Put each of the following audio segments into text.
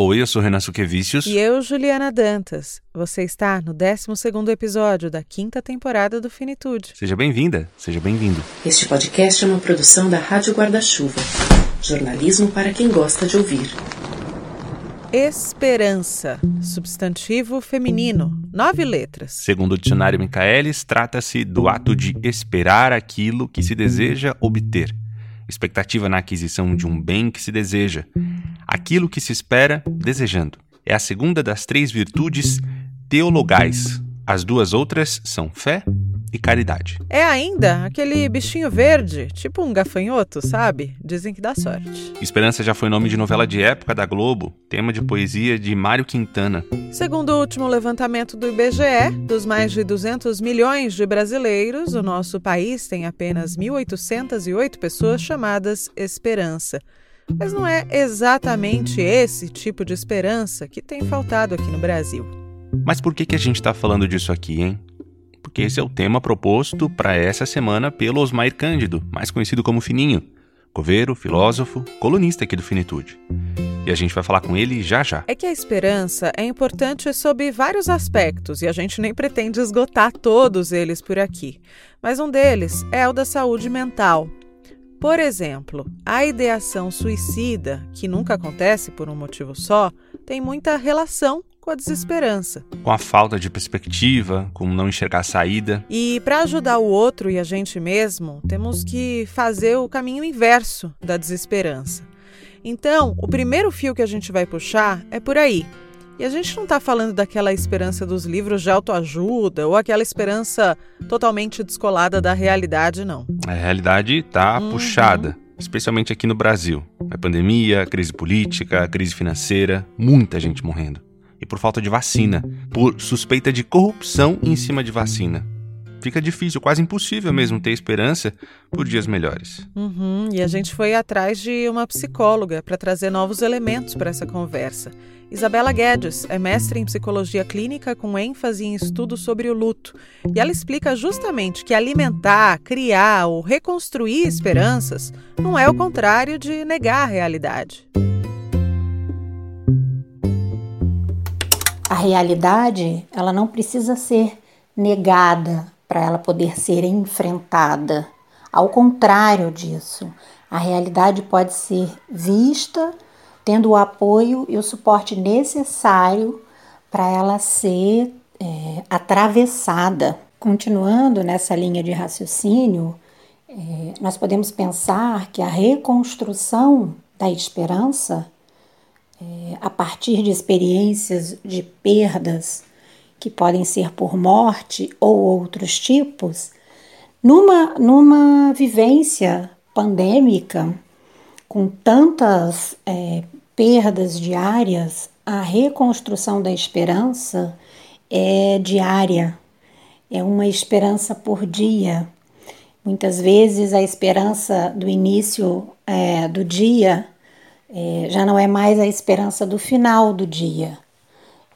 Oi, eu sou Renan Suquevicius. E eu, Juliana Dantas. Você está no 12º episódio da quinta temporada do Finitude. Seja bem-vinda, seja bem-vindo. Este podcast é uma produção da Rádio Guarda-Chuva. Jornalismo para quem gosta de ouvir. Esperança, substantivo feminino, nove letras. Segundo o dicionário Michaelis, trata-se do ato de esperar aquilo que se deseja obter. Expectativa na aquisição de um bem que se deseja. Aquilo que se espera desejando. É a segunda das três virtudes teologais. As duas outras são fé e caridade. É ainda aquele bichinho verde, tipo um gafanhoto, sabe? Dizem que dá sorte. Esperança já foi nome de novela de época da Globo, tema de poesia de Mário Quintana. Segundo o último levantamento do IBGE, dos mais de 200 milhões de brasileiros, o nosso país tem apenas 1.808 pessoas chamadas Esperança. Mas não é exatamente esse tipo de esperança que tem faltado aqui no Brasil. Mas por que, que a gente está falando disso aqui, hein? Porque esse é o tema proposto para essa semana pelo Osmair Cândido, mais conhecido como Fininho, coveiro, filósofo, colunista aqui do Finitude. E a gente vai falar com ele já já. É que a esperança é importante sob vários aspectos e a gente nem pretende esgotar todos eles por aqui. Mas um deles é o da saúde mental. Por exemplo, a ideação suicida, que nunca acontece por um motivo só, tem muita relação com a desesperança. Com a falta de perspectiva, com não enxergar a saída. E para ajudar o outro e a gente mesmo, temos que fazer o caminho inverso da desesperança. Então, o primeiro fio que a gente vai puxar é por aí. E a gente não está falando daquela esperança dos livros de autoajuda ou aquela esperança totalmente descolada da realidade, não. A realidade está uhum. puxada, especialmente aqui no Brasil. A pandemia, a crise política, a crise financeira, muita gente morrendo e por falta de vacina, por suspeita de corrupção em cima de vacina. Fica difícil, quase impossível mesmo ter esperança por dias melhores. Uhum, e a gente foi atrás de uma psicóloga para trazer novos elementos para essa conversa. Isabela Guedes é mestre em psicologia clínica com ênfase em estudos sobre o luto. E ela explica justamente que alimentar, criar ou reconstruir esperanças não é o contrário de negar a realidade. a realidade ela não precisa ser negada para ela poder ser enfrentada. Ao contrário disso, a realidade pode ser vista tendo o apoio e o suporte necessário para ela ser é, atravessada. Continuando nessa linha de raciocínio, é, nós podemos pensar que a reconstrução da esperança é, a partir de experiências de perdas que podem ser por morte ou outros tipos, numa, numa vivência pandêmica, com tantas é, perdas diárias, a reconstrução da esperança é diária, é uma esperança por dia. Muitas vezes a esperança do início é, do dia é, já não é mais a esperança do final do dia.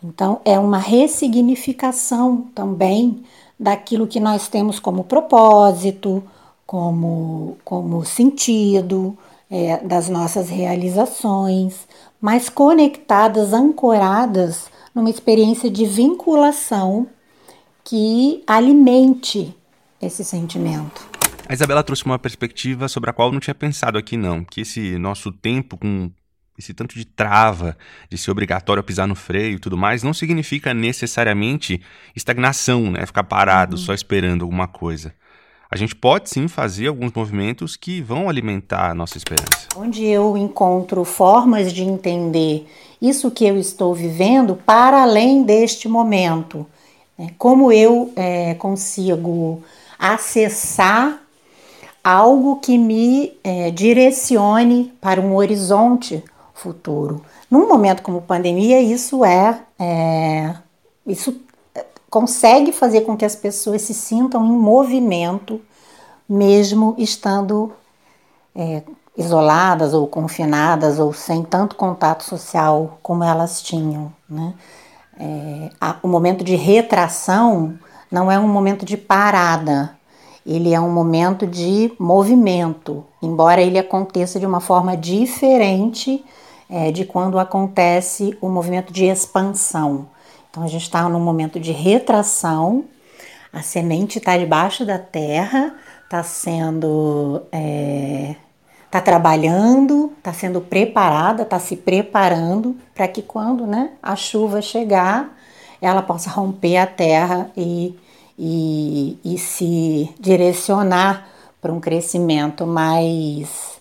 Então, é uma ressignificação também daquilo que nós temos como propósito, como, como sentido, é, das nossas realizações, mas conectadas, ancoradas numa experiência de vinculação que alimente esse sentimento. A Isabela trouxe uma perspectiva sobre a qual eu não tinha pensado aqui, não. Que esse nosso tempo com esse tanto de trava, de ser obrigatório a pisar no freio e tudo mais, não significa necessariamente estagnação, né? Ficar parado, uhum. só esperando alguma coisa. A gente pode sim fazer alguns movimentos que vão alimentar a nossa esperança. Onde eu encontro formas de entender isso que eu estou vivendo para além deste momento. Né? Como eu é, consigo acessar algo que me é, direcione para um horizonte futuro. Num momento como pandemia, isso é, é isso consegue fazer com que as pessoas se sintam em movimento, mesmo estando é, isoladas ou confinadas ou sem tanto contato social como elas tinham. Né? É, a, o momento de retração não é um momento de parada, ele é um momento de movimento, embora ele aconteça de uma forma diferente é, de quando acontece o movimento de expansão. Então a gente está num momento de retração, a semente está debaixo da terra, está sendo. É, está trabalhando, está sendo preparada, está se preparando para que quando né, a chuva chegar, ela possa romper a terra e, e, e se direcionar para um crescimento mais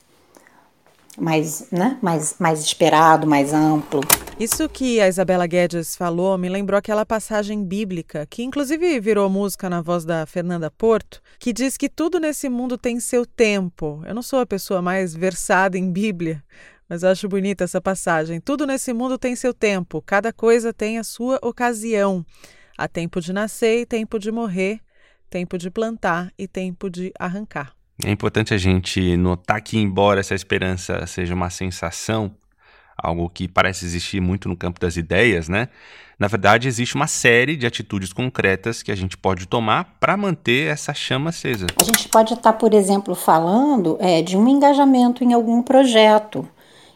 mais, né, mais, mais esperado, mais amplo. Isso que a Isabela Guedes falou me lembrou aquela passagem bíblica, que inclusive virou música na voz da Fernanda Porto, que diz que tudo nesse mundo tem seu tempo. Eu não sou a pessoa mais versada em Bíblia, mas acho bonita essa passagem. Tudo nesse mundo tem seu tempo, cada coisa tem a sua ocasião. Há tempo de nascer e tempo de morrer, tempo de plantar e tempo de arrancar. É importante a gente notar que, embora essa esperança seja uma sensação, algo que parece existir muito no campo das ideias, né? Na verdade, existe uma série de atitudes concretas que a gente pode tomar para manter essa chama acesa. A gente pode estar, por exemplo, falando é, de um engajamento em algum projeto,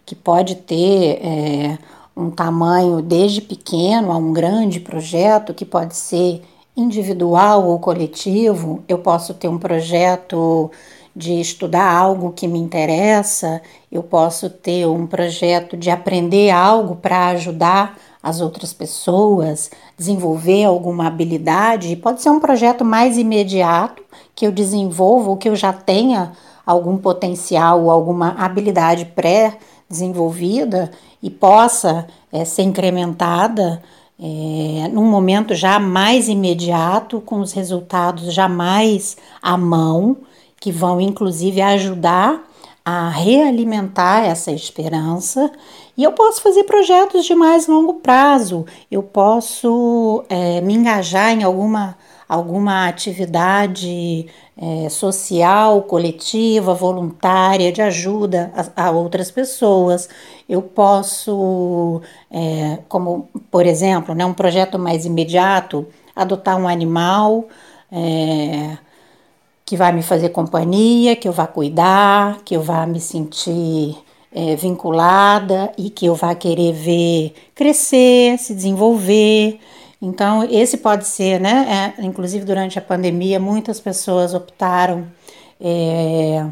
que pode ter é, um tamanho desde pequeno a um grande projeto, que pode ser individual ou coletivo. Eu posso ter um projeto de estudar algo que me interessa, eu posso ter um projeto de aprender algo para ajudar as outras pessoas, desenvolver alguma habilidade. Pode ser um projeto mais imediato que eu desenvolva ou que eu já tenha algum potencial ou alguma habilidade pré-desenvolvida e possa é, ser incrementada é, num momento já mais imediato, com os resultados já mais à mão que vão inclusive ajudar a realimentar essa esperança. E eu posso fazer projetos de mais longo prazo, eu posso é, me engajar em alguma, alguma atividade é, social, coletiva, voluntária, de ajuda a, a outras pessoas. Eu posso, é, como por exemplo, né, um projeto mais imediato, adotar um animal. É, que vai me fazer companhia, que eu vá cuidar, que eu vá me sentir é, vinculada e que eu vá querer ver crescer, se desenvolver. Então, esse pode ser, né? É, inclusive durante a pandemia, muitas pessoas optaram é,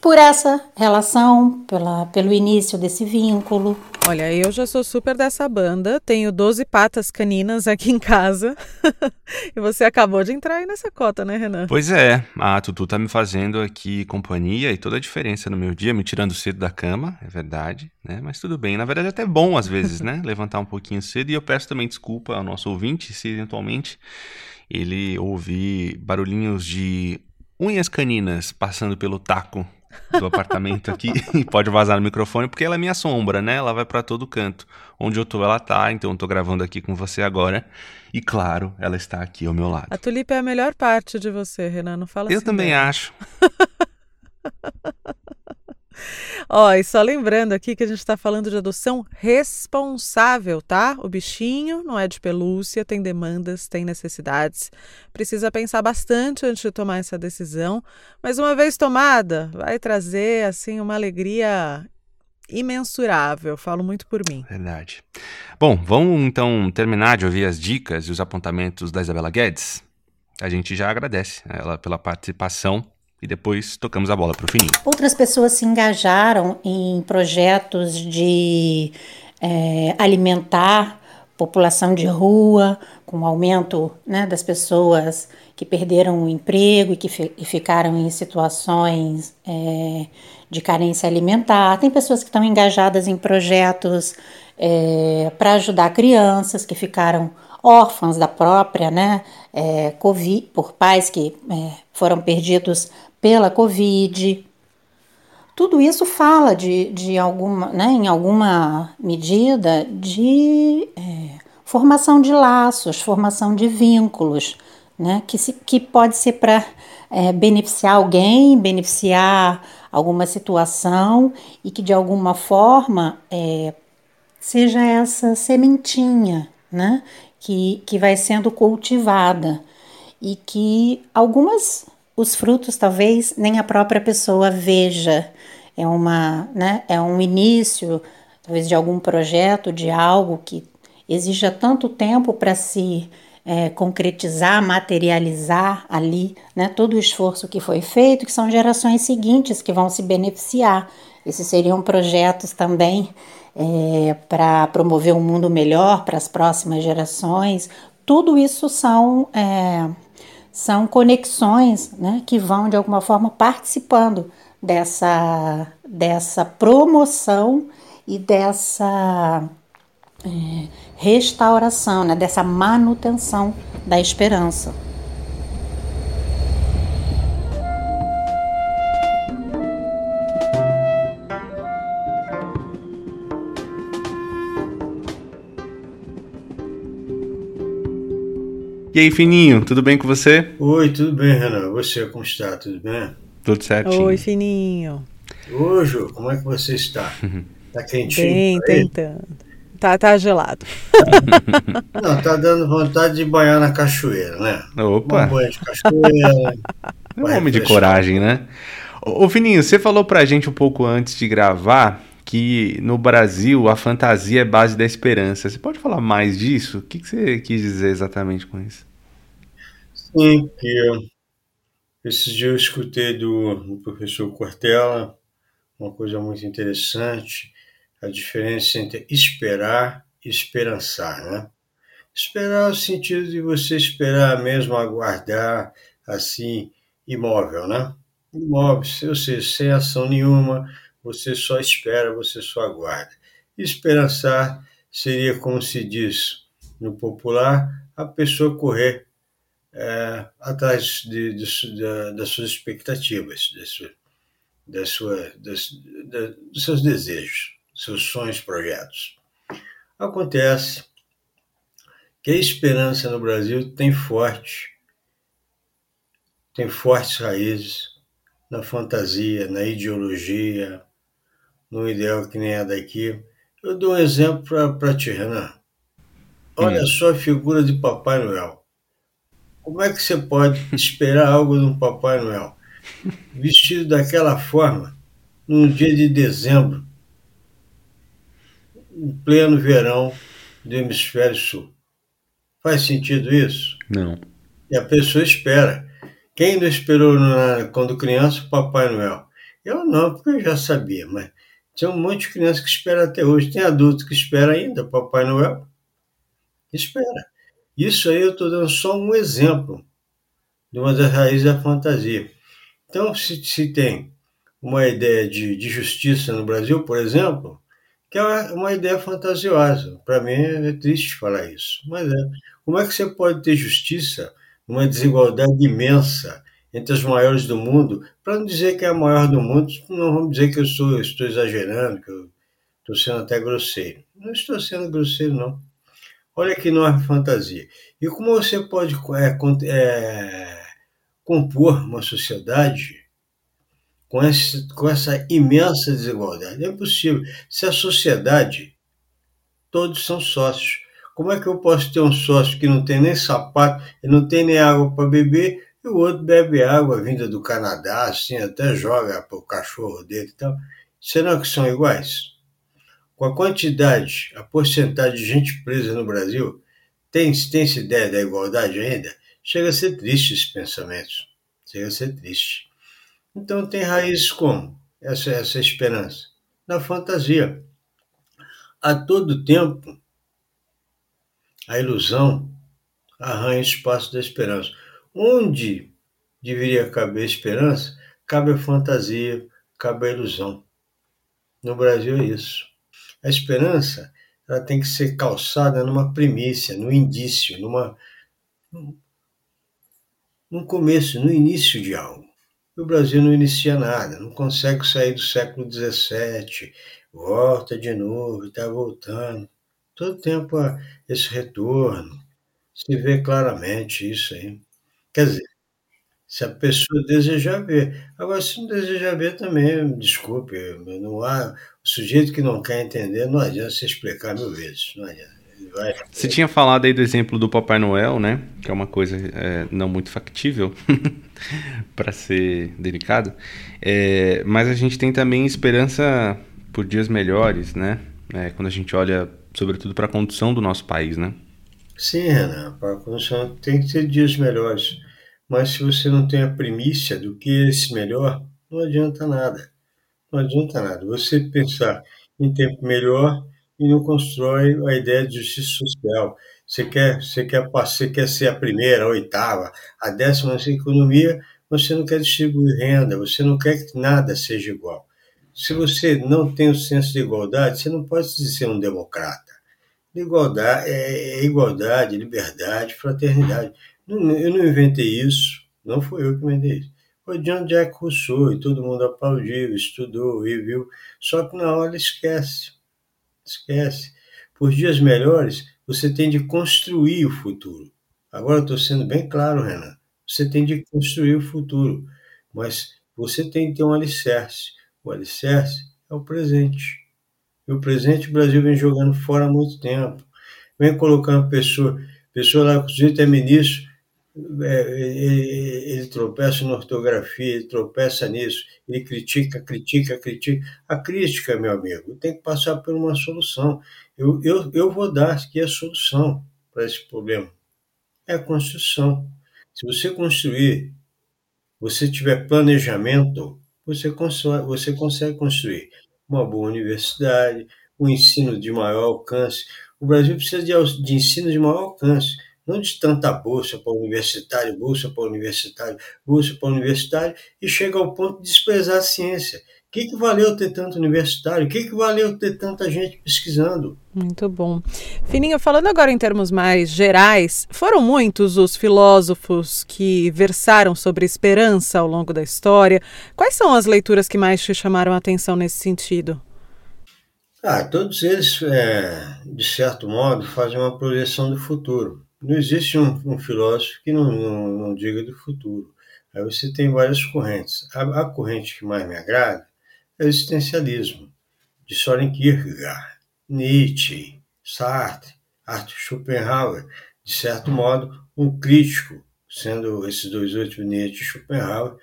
por essa relação, pela, pelo início desse vínculo. Olha, eu já sou super dessa banda, tenho 12 patas caninas aqui em casa. e você acabou de entrar aí nessa cota, né, Renan? Pois é, a Tutu tá me fazendo aqui companhia e toda a diferença no meu dia, me tirando cedo da cama, é verdade, né? Mas tudo bem, na verdade é até bom às vezes, né? Levantar um pouquinho cedo e eu peço também desculpa ao nosso ouvinte se eventualmente ele ouvir barulhinhos de unhas caninas passando pelo taco do apartamento aqui e pode vazar no microfone porque ela é minha sombra, né? Ela vai para todo canto. Onde eu tô, ela tá, então eu tô gravando aqui com você agora. E claro, ela está aqui ao meu lado. A tulipa é a melhor parte de você, Renan, não fala eu assim. Eu também acho. Ó, e só lembrando aqui que a gente está falando de adoção responsável, tá? O bichinho não é de pelúcia, tem demandas, tem necessidades. Precisa pensar bastante antes de tomar essa decisão, mas uma vez tomada, vai trazer assim uma alegria imensurável. Falo muito por mim. Verdade. Bom, vamos então terminar de ouvir as dicas e os apontamentos da Isabela Guedes. A gente já agradece ela pela participação e depois tocamos a bola para o fininho. Outras pessoas se engajaram em projetos de é, alimentar população de rua, com o aumento né, das pessoas que perderam o emprego e que fi e ficaram em situações é, de carência alimentar. Tem pessoas que estão engajadas em projetos é, para ajudar crianças que ficaram órfãs da própria né, é, COVID, por pais que é, foram perdidos pela Covid. Tudo isso fala de, de alguma, né, em alguma medida de é, formação de laços, formação de vínculos, né, que, se, que pode ser para é, beneficiar alguém, beneficiar alguma situação e que de alguma forma é, seja essa sementinha né, que, que vai sendo cultivada e que algumas os frutos talvez nem a própria pessoa veja. É uma, né, é um início talvez de algum projeto, de algo que exija tanto tempo para se é, concretizar, materializar ali, né, todo o esforço que foi feito, que são gerações seguintes que vão se beneficiar. Esses seriam projetos também é, para promover um mundo melhor para as próximas gerações. Tudo isso são, é, são conexões né, que vão, de alguma forma, participando dessa, dessa promoção e dessa é, restauração, né, dessa manutenção da esperança. E aí, Fininho, tudo bem com você? Oi, tudo bem, Renan. Você, como está? Tudo bem? Tudo certinho. Oi, Fininho. Oi, Ju, como é que você está? Tá quentinho? Bem, tentando. Tá, tá gelado. Não, tá dando vontade de banhar na cachoeira, né? Opa! Um banho de cachoeira. é um homem de coragem, né? Ô, Fininho, você falou pra gente um pouco antes de gravar que no Brasil a fantasia é base da esperança. Você pode falar mais disso? O que, você quis dizer exatamente com isso? Sim, que esses dias eu escutei do, do professor Cortella uma coisa muito interessante a diferença entre esperar e esperançar, né? Esperar é o sentido de você esperar mesmo, aguardar, assim, imóvel, né? Imóvel, ou seja, sem ação nenhuma, você só espera, você só aguarda. Esperançar seria, como se diz no popular, a pessoa correr é, atrás de, de, de, das suas expectativas, sua, das, sua, das, dos seus desejos seus sonhos, projetos. Acontece que a esperança no Brasil tem forte, tem fortes raízes na fantasia, na ideologia, no ideal que nem é daqui. Eu dou um exemplo para ti, Renan. Olha hum. só a figura de Papai Noel. Como é que você pode esperar algo de um Papai Noel? Vestido daquela forma, num dia de dezembro, em pleno verão do hemisfério sul. Faz sentido isso? Não. E a pessoa espera. Quem não esperou na, quando criança o Papai Noel? Eu não, porque eu já sabia, mas tem um monte de criança que espera até hoje. Tem adulto que espera ainda Papai Noel. Espera. Isso aí eu estou dando só um exemplo de uma das raízes da fantasia. Então, se, se tem uma ideia de, de justiça no Brasil, por exemplo, que é uma ideia fantasiosa. Para mim é triste falar isso, mas é. Como é que você pode ter justiça numa desigualdade imensa entre as maiores do mundo? Para não dizer que é a maior do mundo, não vamos dizer que eu estou, exagerando, que eu estou sendo até grosseiro. Não estou sendo grosseiro, não. Olha que enorme fantasia. E como você pode é, é, compor uma sociedade com, esse, com essa imensa desigualdade. É impossível. Se a sociedade, todos são sócios. Como é que eu posso ter um sócio que não tem nem sapato e não tem nem água para beber e o outro bebe água vinda do Canadá, assim, até joga para o cachorro dele e tal? Será que são iguais? Com a quantidade, a porcentagem de gente presa no Brasil, tem, tem essa ideia da igualdade ainda? Chega a ser triste esse pensamento. Chega a ser triste. Então tem raízes como essa, essa esperança? Na fantasia. A todo tempo, a ilusão arranha espaço da esperança. Onde deveria caber esperança, cabe a fantasia, cabe a ilusão. No Brasil é isso. A esperança ela tem que ser calçada numa primícia, no indício, numa, num começo, no início de algo o Brasil não inicia nada, não consegue sair do século XVII, volta de novo, está voltando. Todo tempo esse retorno, se vê claramente isso aí. Quer dizer, se a pessoa desejar ver. Agora, se não desejar ver também, desculpe, não há, o sujeito que não quer entender, não adianta se explicar mil vezes, não adianta. Você tinha falado aí do exemplo do Papai Noel, né? Que é uma coisa é, não muito factível, para ser delicado. É, mas a gente tem também esperança por dias melhores, né? né, quando a gente olha, sobretudo, para a condição do nosso país, né? Sim, Renan, para condição tem que ter dias melhores. Mas se você não tem a primícia do que é esse melhor, não adianta nada. Não adianta nada. Você pensar em tempo melhor e não constrói a ideia de justiça social. Você quer, você quer, você quer ser a primeira, a oitava, a décima nessa economia, você não quer distribuir renda, você não quer que nada seja igual. Se você não tem o senso de igualdade, você não pode ser um democrata. Igualdade é, é igualdade, liberdade, fraternidade. Eu não inventei isso, não foi eu que inventei isso. Foi John Jack Rousseau e todo mundo aplaudiu, estudou e viu. Só que na hora esquece. Esquece. Por dias melhores, você tem de construir o futuro. Agora estou sendo bem claro, Renan. Você tem de construir o futuro, mas você tem que ter um alicerce. O alicerce é o presente. O presente o Brasil vem jogando fora há muito tempo. Vem colocando pessoa, pessoa lá, sujeito é ministro, é, ele, ele, tropeça na ortografia, ele tropeça nisso, ele critica, critica, critica. A crítica, meu amigo, tem que passar por uma solução. Eu, eu, eu vou dar aqui a solução para esse problema. É a construção. Se você construir, você tiver planejamento, você, constrói, você consegue construir uma boa universidade, um ensino de maior alcance. O Brasil precisa de, de ensino de maior alcance não de tanta bolsa para universitário, bolsa para universitário, bolsa para universitário, e chega ao ponto de desprezar a ciência. O que, que valeu ter tanto universitário? O que, que valeu ter tanta gente pesquisando? Muito bom. Fininho, falando agora em termos mais gerais, foram muitos os filósofos que versaram sobre esperança ao longo da história. Quais são as leituras que mais te chamaram a atenção nesse sentido? Ah, todos eles, é, de certo modo, fazem uma projeção do futuro. Não existe um, um filósofo que não, não, não, diga do futuro. Aí você tem várias correntes. A, a corrente que mais me agrada é o existencialismo, de Soren Kierkegaard, Nietzsche, Sartre, Arthur Schopenhauer, de certo modo, um crítico, sendo esses dois últimos, Nietzsche e Schopenhauer,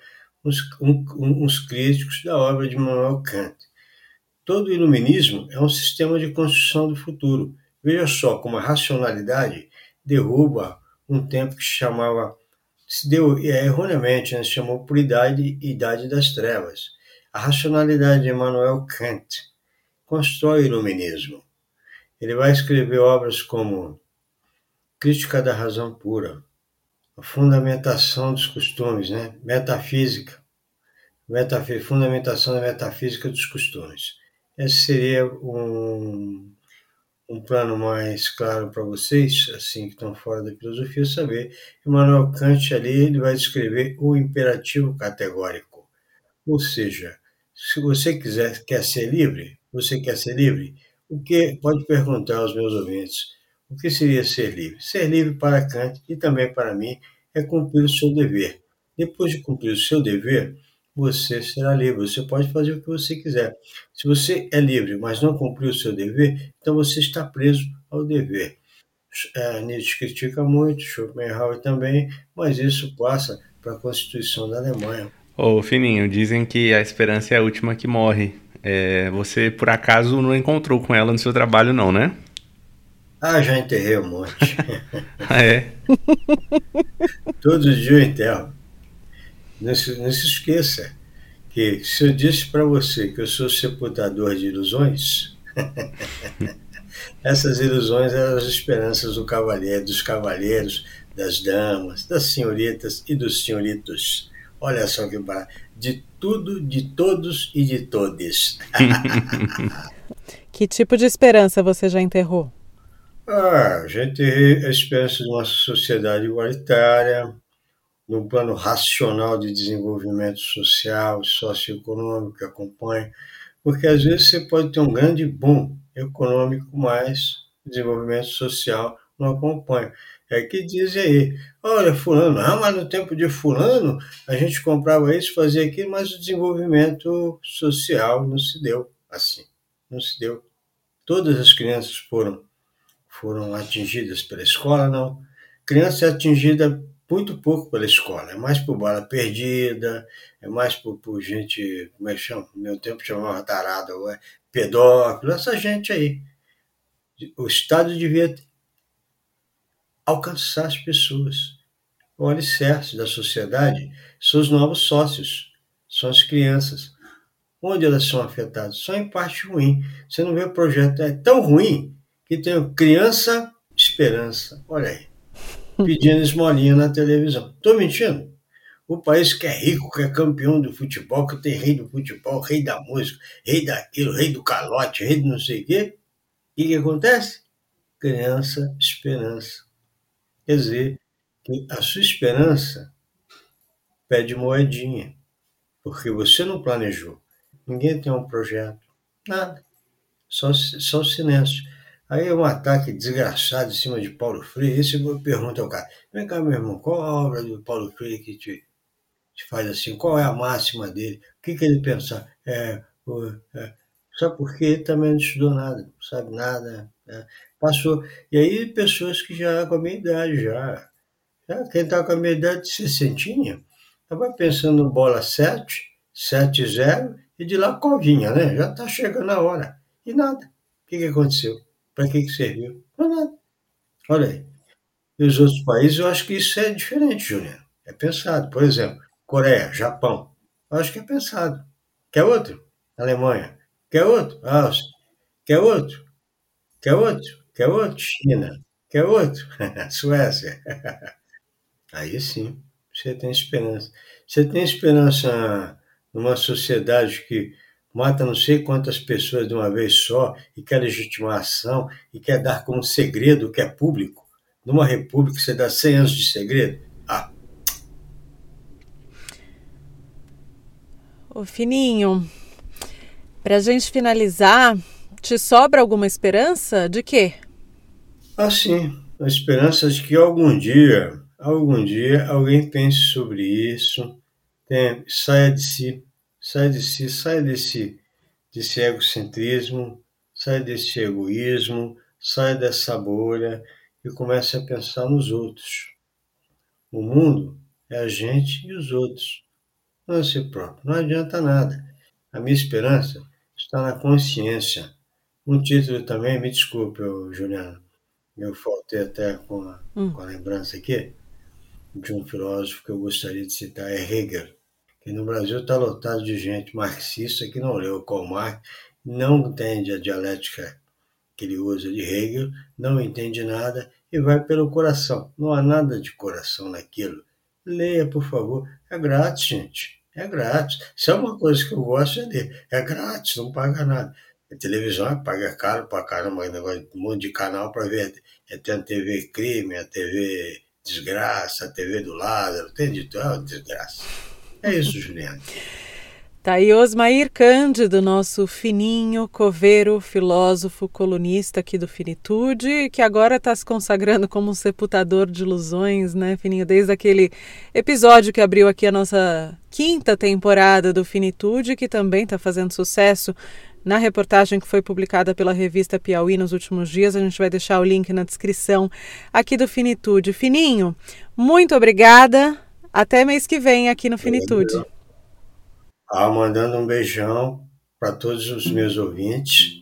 uns, um, uns críticos da obra de Manuel Kant. Todo iluminismo é um sistema de construção do futuro. Veja só como a racionalidade derruba um tempo que se chamava, se deu é, erroneamente, né, se chamou por idade, idade das trevas. A racionalidade de Immanuel Kant constrói o iluminismo. Ele vai escrever obras como Crítica da Razão Pura, a Fundamentação dos Costumes, né? Metafísica, metafí Fundamentação da Metafísica dos Costumes. Esse seria um, um plano mais claro para vocês, assim que estão fora da filosofia, saber. Immanuel Kant ali ele vai descrever o imperativo categórico. Ou seja, se você quiser quer ser livre, você quer ser livre, o que pode perguntar aos meus ouvintes? O que seria ser livre? Ser livre para Kant e também para mim é cumprir o seu dever. Depois de cumprir o seu dever, você será livre. Você pode fazer o que você quiser. Se você é livre, mas não cumpriu o seu dever, então você está preso ao dever. É, Nietzsche critica muito, Schopenhauer também, mas isso passa para a Constituição da Alemanha. Ô, Fininho, dizem que a esperança é a última que morre. É, você, por acaso, não encontrou com ela no seu trabalho, não, né? Ah, já enterrei um monte. ah, é? Todo dia eu enterro. Não se, não se esqueça que se eu disse para você que eu sou sepultador de ilusões, essas ilusões eram as esperanças do cavaleiro, dos cavalheiros, das damas, das senhoritas e dos senhoritos. Olha só que barato. De tudo, de todos e de todes. que tipo de esperança você já enterrou? Ah, já enterrei a esperança de uma sociedade igualitária, no plano racional de desenvolvimento social, socioeconômico que acompanha, porque às vezes você pode ter um grande boom econômico, mas desenvolvimento social não acompanha. É que dizem aí, olha, fulano, ah, mas no tempo de fulano a gente comprava isso, fazia aquilo, mas o desenvolvimento social não se deu assim, não se deu. Todas as crianças foram, foram atingidas pela escola, não. Criança é atingida muito pouco pela escola, é mais por bala perdida, é mais por, por gente, como é que chama? No meu tempo chamava tarado, é pedófilo, essa gente aí. O Estado devia alcançar as pessoas. O alicerce da sociedade são os novos sócios, são as crianças. Onde elas são afetadas? Só em parte ruim. Você não vê o projeto, é tão ruim que tem criança esperança. Olha aí. Pedindo esmolinha na televisão. Estou mentindo? O país que é rico, que é campeão do futebol, que tem rei do futebol, rei da música, rei daquilo, rei do calote, rei do não sei o quê. O que, acontece? Criança, esperança. Quer dizer, que a sua esperança pede moedinha, porque você não planejou. Ninguém tem um projeto, nada. Só, só silêncio. Aí é um ataque desgraçado em cima de Paulo Freire. Esse pergunta ao cara: vem cá, meu irmão, qual a obra do Paulo Freire que te, te faz assim? Qual é a máxima dele? O que, que ele pensa? É, é, só porque ele também não estudou nada, não sabe nada. Né? Passou. E aí, pessoas que já com a minha idade, já. já quem está com a minha idade de 60, estava pensando no bola 7, 7-0, e de lá covinha, né? Já está chegando a hora. E nada. O que, que aconteceu? Para que, que serviu? Para nada. Olha aí. E os outros países, eu acho que isso é diferente, Juliano. É pensado. Por exemplo, Coreia, Japão. Eu acho que é pensado. Quer outro? Alemanha. Quer outro? Áustria. Quer outro? Quer outro? Quer outro? China. Quer outro? Suécia. Aí sim, você tem esperança. Você tem esperança numa sociedade que mata não sei quantas pessoas de uma vez só e quer legitimação e quer dar como segredo o que é público. Numa república você dá 100 anos de segredo? Ah. Ô Fininho, para gente finalizar, te sobra alguma esperança de quê? Ah, sim. A esperança de que algum dia, algum dia, alguém pense sobre isso, tem, saia de si sai de si, sai desse, desse egocentrismo, sai desse egoísmo, sai dessa bolha e comece a pensar nos outros. O mundo é a gente e os outros, não é si próprio. Não adianta nada. A minha esperança está na consciência. Um título também, me desculpe, Juliana, eu faltei até com a, hum. com a lembrança aqui, de um filósofo que eu gostaria de citar, é Hegel. E no Brasil está lotado de gente marxista que não leu Karl Marx, não entende a dialética que ele usa de Hegel, não entende nada e vai pelo coração. Não há nada de coração naquilo. Leia, por favor. É grátis, gente. É grátis. Se é uma coisa que eu gosto é ler. É grátis, não paga nada. A televisão paga caro para caramba, um monte de canal para ver. É, tem a TV crime, a TV desgraça, a TV do lado, tem de tudo, é uma desgraça. É isso, Juliana. Tá aí Osmair Cândido, nosso fininho, coveiro, filósofo, colunista aqui do Finitude, que agora está se consagrando como um sepultador de ilusões, né, Fininho? Desde aquele episódio que abriu aqui a nossa quinta temporada do Finitude, que também está fazendo sucesso na reportagem que foi publicada pela revista Piauí nos últimos dias. A gente vai deixar o link na descrição aqui do Finitude. Fininho, muito obrigada. Até mês que vem aqui no Finitude. Ah, mandando um beijão para todos os meus ouvintes.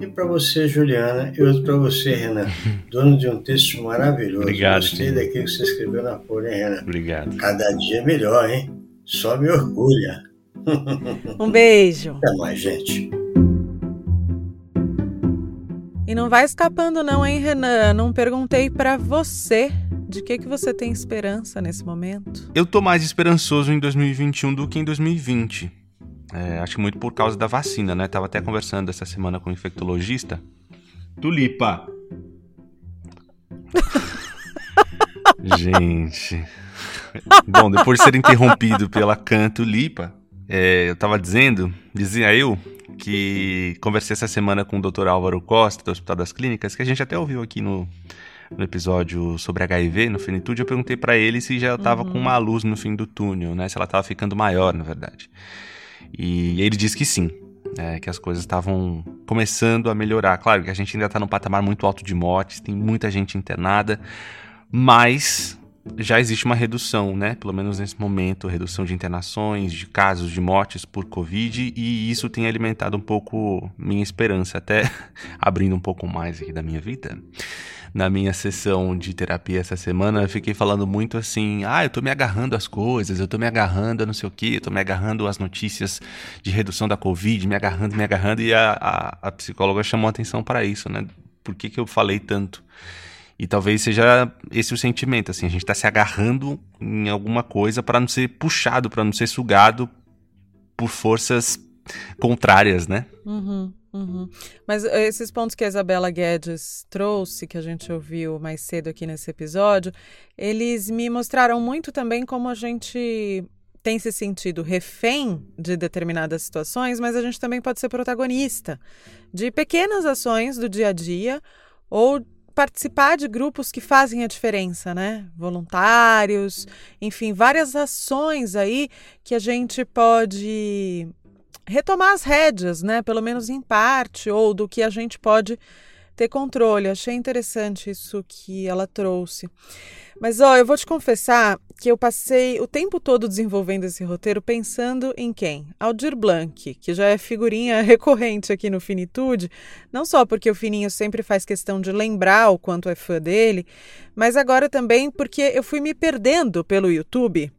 E para você, Juliana, e outro para você, Renan, dono de um texto maravilhoso. Obrigado. Gostei daquilo que você escreveu na folha, hein, Renan? Obrigado. Cada dia melhor, hein? Só me orgulha. Um beijo. Até mais, gente. E não vai escapando não, hein, Renan? Não perguntei para você de que, que você tem esperança nesse momento? Eu tô mais esperançoso em 2021 do que em 2020. É, acho muito por causa da vacina, né? Tava até conversando essa semana com um infectologista. Tulipa! Gente. Bom, depois de ser interrompido pela Canto Lipa, é, eu tava dizendo, dizia eu, que conversei essa semana com o Dr. Álvaro Costa, do Hospital das Clínicas, que a gente até ouviu aqui no, no episódio sobre HIV, no Finitude, eu perguntei para ele se já estava uhum. com uma luz no fim do túnel, né? Se ela estava ficando maior, na verdade. E ele disse que sim, é, que as coisas estavam começando a melhorar. Claro que a gente ainda está num patamar muito alto de mortes, tem muita gente internada, mas já existe uma redução, né? Pelo menos nesse momento, redução de internações, de casos de mortes por Covid, e isso tem alimentado um pouco minha esperança, até abrindo um pouco mais aqui da minha vida. Na minha sessão de terapia essa semana, eu fiquei falando muito assim: ah, eu tô me agarrando às coisas, eu tô me agarrando a não sei o que, eu tô me agarrando às notícias de redução da Covid, me agarrando, me agarrando, e a, a, a psicóloga chamou atenção para isso, né? Por que, que eu falei tanto? E talvez seja esse o sentimento, assim, a gente está se agarrando em alguma coisa para não ser puxado, para não ser sugado por forças contrárias, né? Uhum, uhum. Mas esses pontos que a Isabela Guedes trouxe, que a gente ouviu mais cedo aqui nesse episódio, eles me mostraram muito também como a gente tem se sentido refém de determinadas situações, mas a gente também pode ser protagonista de pequenas ações do dia a dia ou participar de grupos que fazem a diferença, né? Voluntários, enfim, várias ações aí que a gente pode retomar as rédeas, né? Pelo menos em parte, ou do que a gente pode ter controle. Achei interessante isso que ela trouxe. Mas ó, eu vou te confessar que eu passei o tempo todo desenvolvendo esse roteiro pensando em quem? Aldir Blanc, que já é figurinha recorrente aqui no Finitude, não só porque o Fininho sempre faz questão de lembrar o quanto é fã dele, mas agora também porque eu fui me perdendo pelo YouTube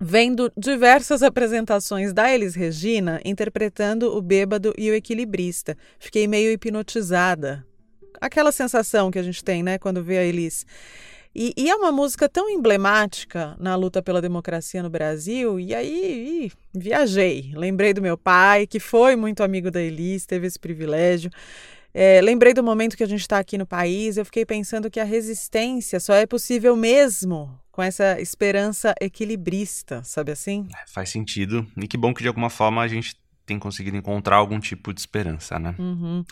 vendo diversas apresentações da Elis Regina interpretando o bêbado e o equilibrista. Fiquei meio hipnotizada. Aquela sensação que a gente tem, né, quando vê a Elis. E, e, é uma música tão emblemática na luta pela democracia no Brasil. E aí e, viajei. Lembrei do meu pai, que foi muito amigo da Elis, teve esse privilégio. É, lembrei do momento que a gente está aqui no país. Eu fiquei pensando que a resistência só é possível mesmo com essa esperança equilibrista, sabe assim? É, faz sentido. E que bom que de alguma forma a gente tem conseguido encontrar algum tipo de esperança, né? Uhum.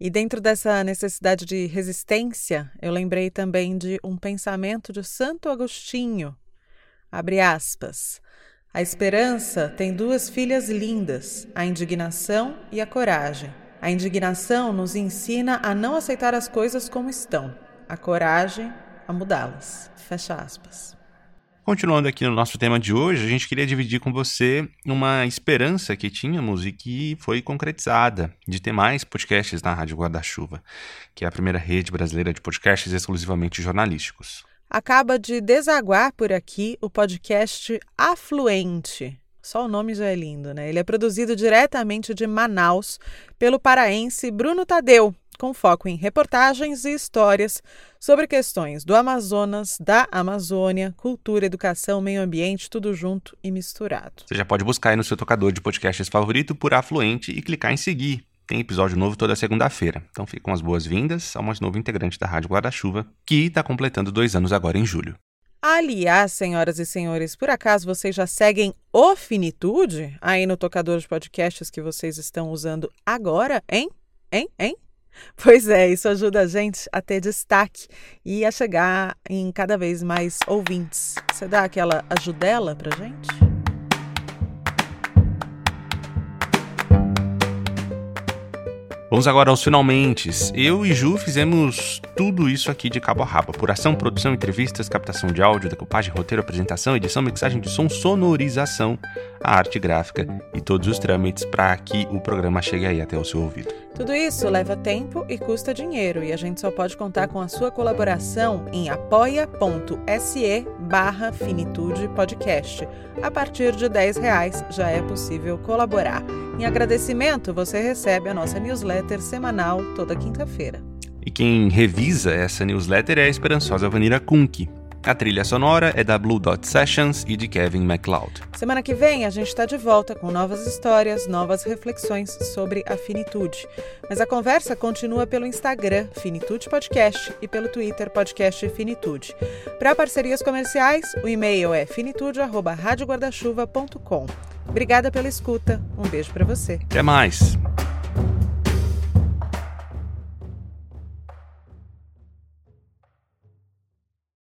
E dentro dessa necessidade de resistência, eu lembrei também de um pensamento de Santo Agostinho. Abre aspas. A esperança tem duas filhas lindas, a indignação e a coragem. A indignação nos ensina a não aceitar as coisas como estão, a coragem a mudá-las. Fecha aspas. Continuando aqui no nosso tema de hoje, a gente queria dividir com você uma esperança que tínhamos e que foi concretizada de ter mais podcasts na Rádio Guarda-Chuva, que é a primeira rede brasileira de podcasts exclusivamente jornalísticos. Acaba de desaguar por aqui o podcast Afluente. Só o nome já é lindo, né? Ele é produzido diretamente de Manaus pelo paraense Bruno Tadeu, com foco em reportagens e histórias sobre questões do Amazonas, da Amazônia, cultura, educação, meio ambiente, tudo junto e misturado. Você já pode buscar aí no seu tocador de podcasts favorito por Afluente e clicar em seguir. Tem episódio novo toda segunda-feira. Então ficam as boas-vindas ao mais novo integrante da Rádio Guarda-Chuva, que está completando dois anos agora em julho. Aliás, senhoras e senhores, por acaso vocês já seguem o Finitude aí no tocador de podcasts que vocês estão usando agora, hein? Hein? Hein? Pois é, isso ajuda a gente a ter destaque e a chegar em cada vez mais ouvintes. Você dá aquela ajudela pra gente? Vamos agora aos finalmente. Eu e Ju fizemos tudo isso aqui de cabo a rabo. Apuração, produção, entrevistas, captação de áudio, decupagem, roteiro, apresentação, edição, mixagem de som, sonorização, a arte gráfica e todos os trâmites para que o programa chegue aí até o seu ouvido. Tudo isso leva tempo e custa dinheiro e a gente só pode contar com a sua colaboração em apoia.se barra finitude podcast. A partir de 10 reais já é possível colaborar. Em agradecimento, você recebe a nossa newsletter semanal toda quinta-feira. E quem revisa essa newsletter é a esperançosa Vanira Kunk. A trilha sonora é da Blue Dot Sessions e de Kevin MacLeod. Semana que vem a gente está de volta com novas histórias, novas reflexões sobre a finitude. Mas a conversa continua pelo Instagram Finitude Podcast e pelo Twitter Podcast Finitude. Para parcerias comerciais, o e-mail é finitude@radioguardachuva.com. Obrigada pela escuta. Um beijo para você. Até mais.